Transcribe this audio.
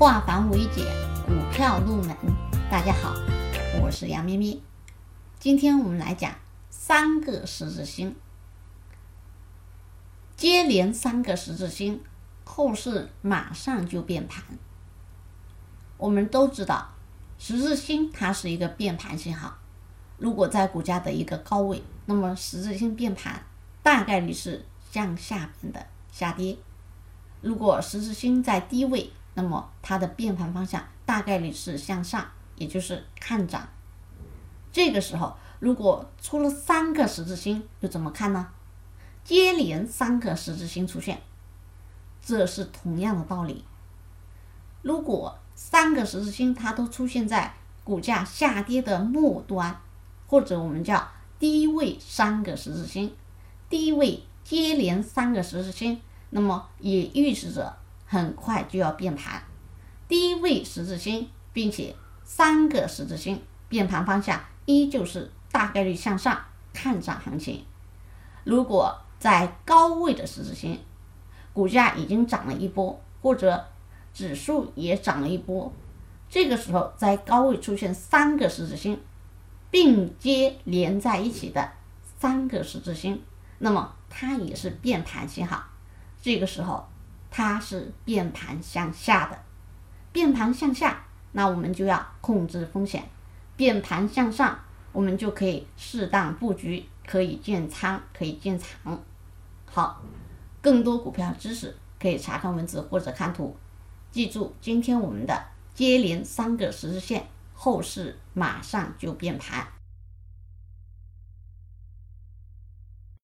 化繁为简，股票入门。大家好，我是杨咪咪。今天我们来讲三个十字星，接连三个十字星，后市马上就变盘。我们都知道，十字星它是一个变盘信号。如果在股价的一个高位，那么十字星变盘大概率是向下边的下跌；如果十字星在低位，那么它的变盘方向大概率是向上，也就是看涨。这个时候，如果出了三个十字星，又怎么看呢？接连三个十字星出现，这是同样的道理。如果三个十字星它都出现在股价下跌的末端，或者我们叫低位三个十字星，低位接连三个十字星，那么也预示着。很快就要变盘，低位十字星，并且三个十字星变盘方向依旧是大概率向上看涨行情。如果在高位的十字星，股价已经涨了一波，或者指数也涨了一波，这个时候在高位出现三个十字星并接连在一起的三个十字星，那么它也是变盘信号。这个时候。它是变盘向下的，变盘向下，那我们就要控制风险；变盘向上，我们就可以适当布局，可以建仓，可以建仓。好，更多股票知识可以查看文字或者看图。记住，今天我们的接连三个十字线，后市马上就变盘。